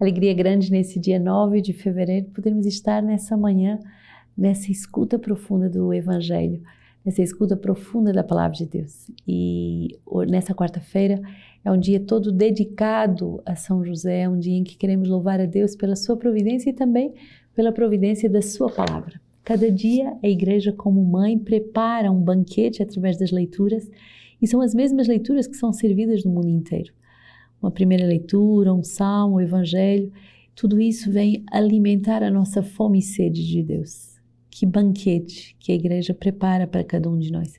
Alegria grande nesse dia 9 de fevereiro, podermos estar nessa manhã, nessa escuta profunda do Evangelho, nessa escuta profunda da Palavra de Deus. E nessa quarta-feira é um dia todo dedicado a São José, é um dia em que queremos louvar a Deus pela sua providência e também pela providência da sua palavra. Cada dia a igreja, como mãe, prepara um banquete através das leituras e são as mesmas leituras que são servidas no mundo inteiro uma primeira leitura, um salmo, um evangelho, tudo isso vem alimentar a nossa fome e sede de Deus. Que banquete que a igreja prepara para cada um de nós.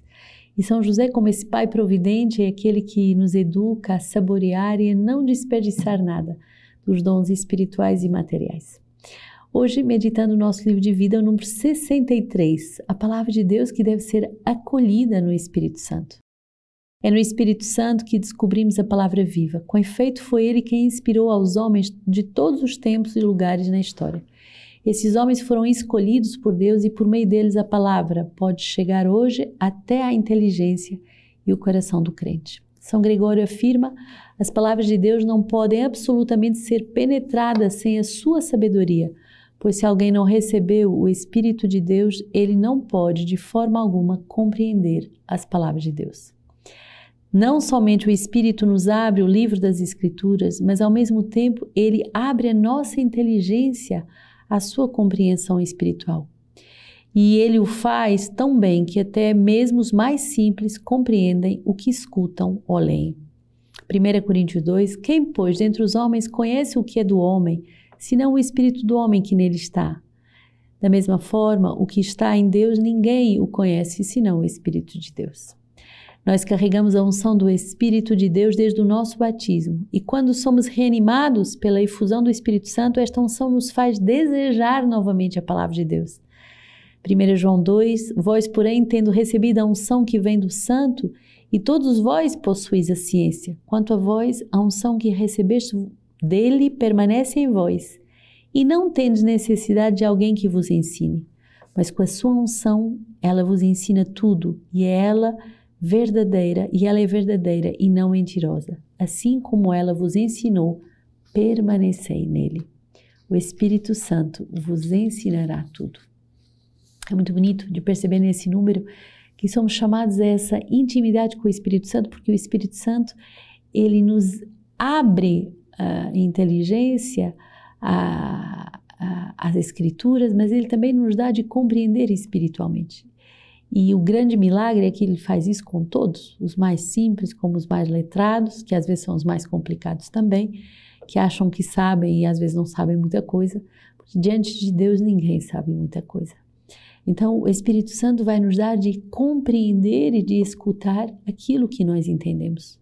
E São José, como esse pai providente, é aquele que nos educa a saborear e a não desperdiçar nada dos dons espirituais e materiais. Hoje, meditando o nosso livro de vida, o número 63, a palavra de Deus que deve ser acolhida no Espírito Santo. É no Espírito Santo que descobrimos a palavra viva. Com efeito, foi ele quem inspirou aos homens de todos os tempos e lugares na história. Esses homens foram escolhidos por Deus e por meio deles a palavra pode chegar hoje até a inteligência e o coração do crente. São Gregório afirma: as palavras de Deus não podem absolutamente ser penetradas sem a sua sabedoria, pois se alguém não recebeu o Espírito de Deus, ele não pode de forma alguma compreender as palavras de Deus. Não somente o Espírito nos abre o livro das Escrituras, mas ao mesmo tempo ele abre a nossa inteligência à sua compreensão espiritual. E ele o faz tão bem que até mesmo os mais simples compreendem o que escutam ou leem. 1 Coríntios 2: Quem, pois, dentre os homens conhece o que é do homem, senão o espírito do homem que nele está? Da mesma forma, o que está em Deus, ninguém o conhece senão o Espírito de Deus. Nós carregamos a unção do Espírito de Deus desde o nosso batismo. E quando somos reanimados pela efusão do Espírito Santo, esta unção nos faz desejar novamente a palavra de Deus. 1 João 2: Vós, porém, tendo recebido a unção que vem do Santo, e todos vós possuís a ciência. Quanto a vós, a unção que recebeste dele permanece em vós, e não tendes necessidade de alguém que vos ensine. Mas com a sua unção, ela vos ensina tudo, e é ela verdadeira e ela é verdadeira e não mentirosa. Assim como ela vos ensinou, permanecei nele. O Espírito Santo vos ensinará tudo. É muito bonito de perceber nesse número que somos chamados a essa intimidade com o Espírito Santo, porque o Espírito Santo ele nos abre a inteligência, a, a, as Escrituras, mas ele também nos dá de compreender espiritualmente. E o grande milagre é que ele faz isso com todos, os mais simples como os mais letrados, que às vezes são os mais complicados também, que acham que sabem e às vezes não sabem muita coisa, porque diante de Deus ninguém sabe muita coisa. Então, o Espírito Santo vai nos dar de compreender e de escutar aquilo que nós entendemos.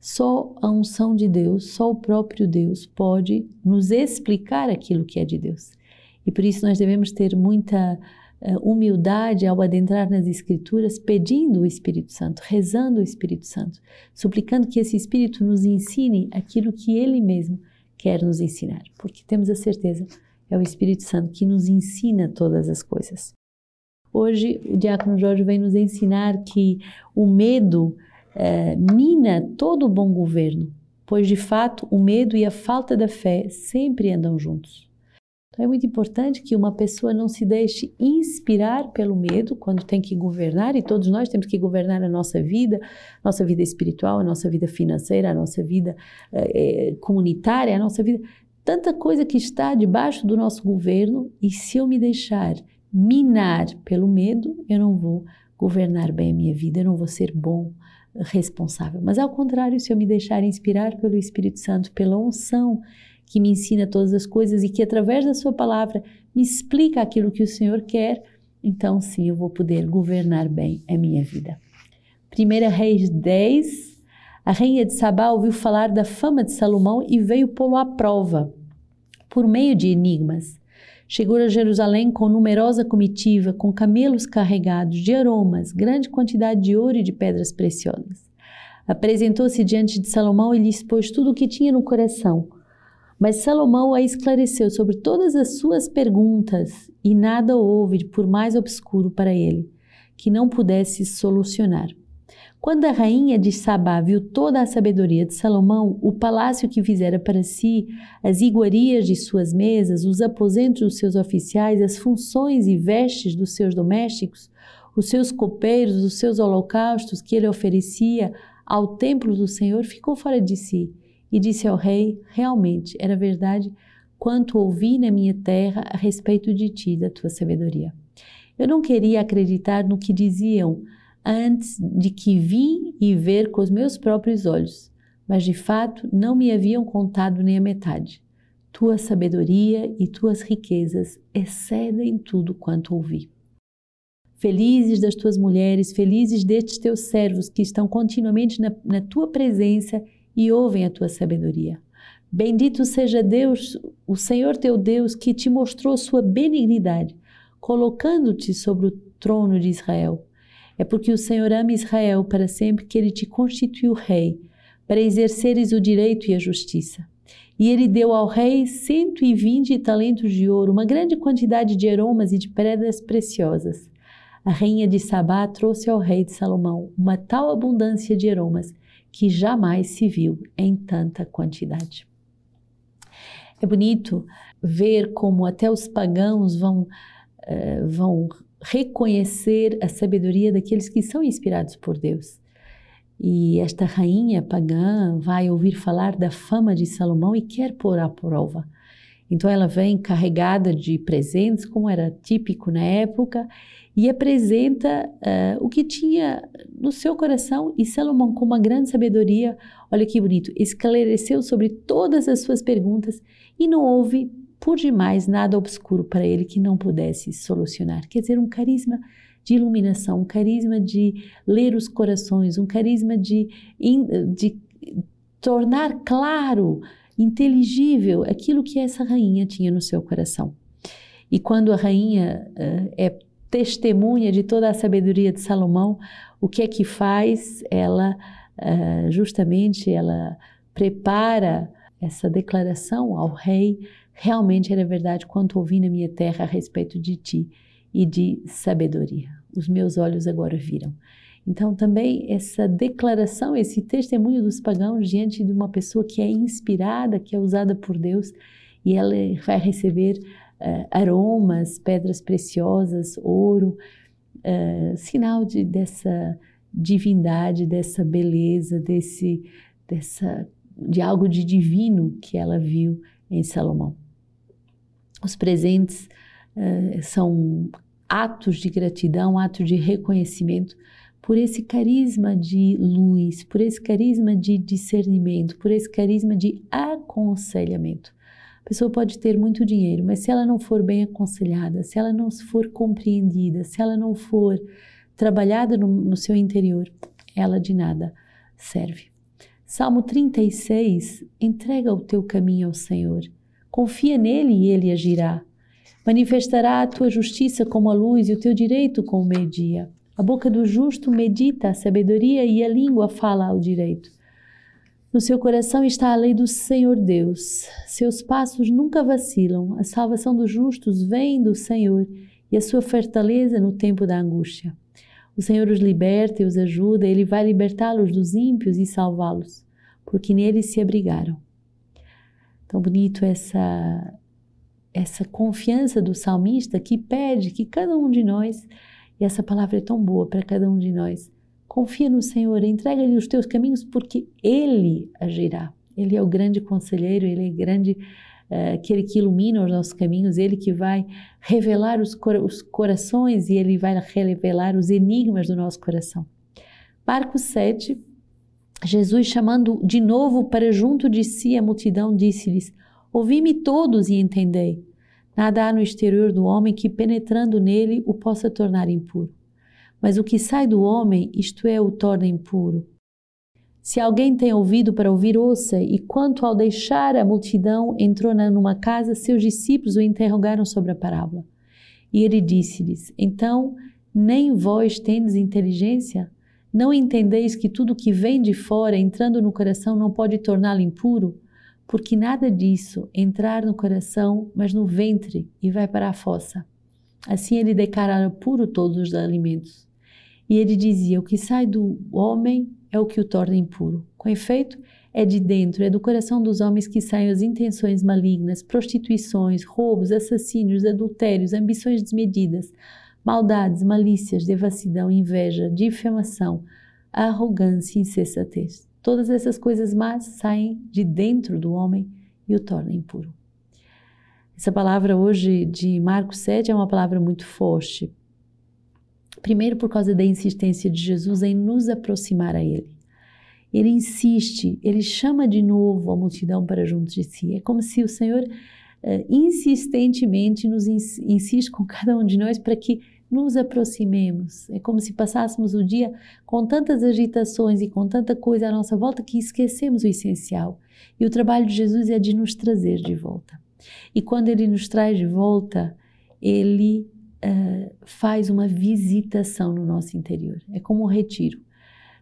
Só a unção de Deus, só o próprio Deus pode nos explicar aquilo que é de Deus. E por isso nós devemos ter muita humildade ao adentrar nas Escrituras, pedindo o Espírito Santo, rezando o Espírito Santo, suplicando que esse Espírito nos ensine aquilo que ele mesmo quer nos ensinar, porque temos a certeza é o Espírito Santo que nos ensina todas as coisas. Hoje, o diácono Jorge vem nos ensinar que o medo eh, mina todo o bom governo, pois de fato o medo e a falta da fé sempre andam juntos. Então é muito importante que uma pessoa não se deixe inspirar pelo medo quando tem que governar, e todos nós temos que governar a nossa vida, nossa vida espiritual, a nossa vida financeira, a nossa vida eh, comunitária, a nossa vida. Tanta coisa que está debaixo do nosso governo, e se eu me deixar minar pelo medo, eu não vou governar bem a minha vida, eu não vou ser bom, responsável. Mas ao contrário, se eu me deixar inspirar pelo Espírito Santo, pela unção, que me ensina todas as coisas e que através da sua palavra me explica aquilo que o Senhor quer, então sim eu vou poder governar bem a minha vida. 1 Reis 10, a rainha de Sabá ouviu falar da fama de Salomão e veio pô-lo à prova, por meio de enigmas. Chegou a Jerusalém com numerosa comitiva, com camelos carregados de aromas, grande quantidade de ouro e de pedras preciosas. Apresentou-se diante de Salomão e lhe expôs tudo o que tinha no coração mas Salomão a esclareceu sobre todas as suas perguntas e nada houve por mais obscuro para ele que não pudesse solucionar. Quando a rainha de Sabá viu toda a sabedoria de Salomão, o palácio que fizera para si, as iguarias de suas mesas, os aposentos dos seus oficiais, as funções e vestes dos seus domésticos, os seus copeiros, os seus holocaustos que ele oferecia ao templo do Senhor, ficou fora de si e disse ao rei: Realmente era verdade quanto ouvi na minha terra a respeito de ti, da tua sabedoria. Eu não queria acreditar no que diziam antes de que vim e ver com os meus próprios olhos, mas de fato não me haviam contado nem a metade. Tua sabedoria e tuas riquezas excedem tudo quanto ouvi. Felizes das tuas mulheres, felizes destes teus servos que estão continuamente na, na tua presença e ouvem a tua sabedoria. Bendito seja Deus, o Senhor teu Deus, que te mostrou sua benignidade, colocando-te sobre o trono de Israel. É porque o Senhor ama Israel para sempre que ele te constituiu rei, para exerceres o direito e a justiça. E ele deu ao rei 120 talentos de ouro, uma grande quantidade de aromas e de pedras preciosas. A rainha de Sabá trouxe ao rei de Salomão uma tal abundância de aromas que jamais se viu em tanta quantidade. É bonito ver como até os pagãos vão, uh, vão reconhecer a sabedoria daqueles que são inspirados por Deus. E esta rainha pagã vai ouvir falar da fama de Salomão e quer pôr à prova. Então ela vem carregada de presentes, como era típico na época, e apresenta uh, o que tinha no seu coração. E Salomão, com uma grande sabedoria, olha que bonito, esclareceu sobre todas as suas perguntas e não houve por demais nada obscuro para ele que não pudesse solucionar. Quer dizer, um carisma de iluminação, um carisma de ler os corações, um carisma de, de tornar claro, inteligível aquilo que essa rainha tinha no seu coração. E quando a rainha uh, é testemunha de toda a sabedoria de Salomão, o que é que faz? Ela, uh, justamente, ela prepara essa declaração ao rei, realmente era verdade quanto ouvi na minha terra a respeito de ti e de sabedoria. Os meus olhos agora viram. Então, também essa declaração, esse testemunho dos pagãos diante de uma pessoa que é inspirada, que é usada por Deus, e ela vai receber uh, aromas, pedras preciosas, ouro, uh, sinal de, dessa divindade, dessa beleza, desse, dessa de algo de divino que ela viu em Salomão. Os presentes uh, são atos de gratidão, atos de reconhecimento por esse carisma de luz, por esse carisma de discernimento, por esse carisma de aconselhamento. A pessoa pode ter muito dinheiro, mas se ela não for bem aconselhada, se ela não for compreendida, se ela não for trabalhada no, no seu interior, ela de nada serve. Salmo 36, entrega o teu caminho ao Senhor. Confia nele e ele agirá. Manifestará a tua justiça como a luz e o teu direito como o meio-dia. A boca do justo medita a sabedoria e a língua fala ao direito. No seu coração está a lei do Senhor Deus. Seus passos nunca vacilam. A salvação dos justos vem do Senhor e a sua fortaleza no tempo da angústia. O Senhor os liberta e os ajuda, Ele vai libertá-los dos ímpios e salvá-los, porque neles se abrigaram. Tão bonito essa, essa confiança do salmista que pede que cada um de nós, e essa palavra é tão boa para cada um de nós, confia no Senhor, entrega-lhe os teus caminhos, porque Ele agirá. Ele é o grande conselheiro, Ele é grande uh, aquele que ilumina os nossos caminhos, Ele que vai revelar os, cor os corações e Ele vai revelar os enigmas do nosso coração. Marcos 7, Jesus chamando de novo para junto de si a multidão, disse-lhes: Ouvi-me todos e entendei. Nada há no exterior do homem que, penetrando nele, o possa tornar impuro. Mas o que sai do homem, isto é, o torna impuro. Se alguém tem ouvido para ouvir, ouça. E quanto ao deixar a multidão, entrou numa casa, seus discípulos o interrogaram sobre a parábola. E ele disse-lhes: Então, nem vós tendes inteligência? Não entendeis que tudo que vem de fora, entrando no coração, não pode torná-lo impuro? Porque nada disso entrar no coração, mas no ventre e vai para a fossa. Assim ele declara puro todos os alimentos. E ele dizia: O que sai do homem é o que o torna impuro. Com efeito, é de dentro, é do coração dos homens que saem as intenções malignas, prostituições, roubos, assassínios, adultérios, ambições desmedidas, maldades, malícias, devassidão, inveja, difamação, arrogância e insensatez. Todas essas coisas más saem de dentro do homem e o tornam impuro. Essa palavra hoje de Marcos 7 é uma palavra muito forte. Primeiro, por causa da insistência de Jesus em nos aproximar a Ele. Ele insiste, ele chama de novo a multidão para junto de si. É como se o Senhor uh, insistentemente nos ins insiste com cada um de nós para que nos aproximemos. É como se passássemos o dia com tantas agitações e com tanta coisa à nossa volta que esquecemos o essencial. E o trabalho de Jesus é de nos trazer de volta. E quando ele nos traz de volta, ele uh, faz uma visitação no nosso interior. É como um retiro.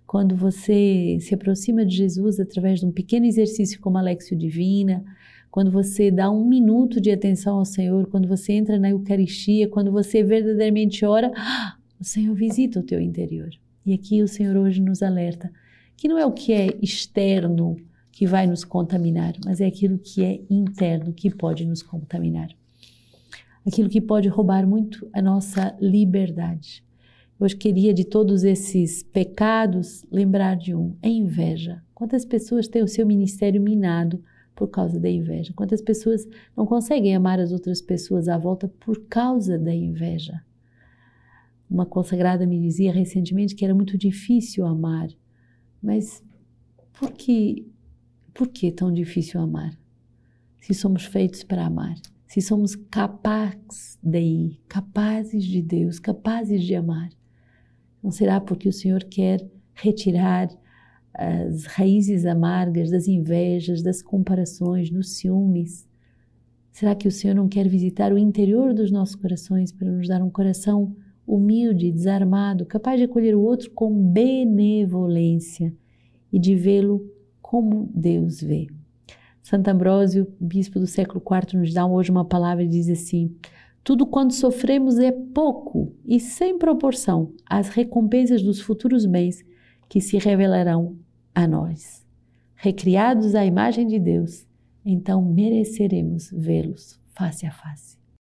Quando você se aproxima de Jesus através de um pequeno exercício como a Lexio Divina, quando você dá um minuto de atenção ao Senhor, quando você entra na Eucaristia, quando você verdadeiramente ora, o Senhor visita o teu interior. E aqui o Senhor hoje nos alerta que não é o que é externo que vai nos contaminar, mas é aquilo que é interno que pode nos contaminar. Aquilo que pode roubar muito a nossa liberdade. Hoje queria de todos esses pecados lembrar de um, a inveja. Quantas pessoas têm o seu ministério minado por causa da inveja. Quantas pessoas não conseguem amar as outras pessoas à volta por causa da inveja? Uma consagrada me dizia recentemente que era muito difícil amar, mas por que, por que tão difícil amar? Se somos feitos para amar, se somos capazes de ir, capazes de Deus, capazes de amar, não será porque o Senhor quer retirar as raízes amargas das invejas, das comparações, dos ciúmes? Será que o Senhor não quer visitar o interior dos nossos corações para nos dar um coração humilde, desarmado, capaz de acolher o outro com benevolência e de vê-lo como Deus vê? Santo Ambrósio, bispo do século IV, nos dá hoje uma palavra e diz assim: tudo quanto sofremos é pouco e sem proporção às recompensas dos futuros bens que se revelarão a nós. Recriados à imagem de Deus, então mereceremos vê-los face a face.